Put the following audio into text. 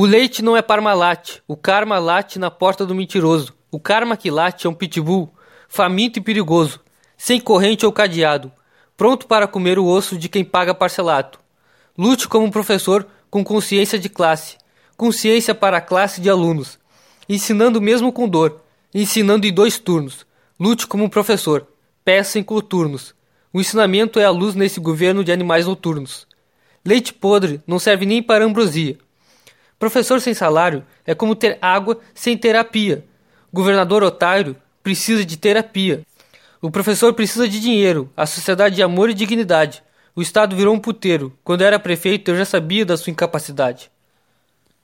O leite não é Parmalat, o karma late na porta do mentiroso. O karma que late é um pitbull, faminto e perigoso, sem corrente ou cadeado, pronto para comer o osso de quem paga parcelato. Lute como um professor com consciência de classe, consciência para a classe de alunos, ensinando mesmo com dor, ensinando em dois turnos. Lute como um professor, peça em coturnos. O ensinamento é a luz nesse governo de animais noturnos. Leite podre não serve nem para ambrosia. Professor sem salário é como ter água sem terapia. Governador otário precisa de terapia. O professor precisa de dinheiro, a sociedade de amor e dignidade. O Estado virou um puteiro. Quando era prefeito, eu já sabia da sua incapacidade.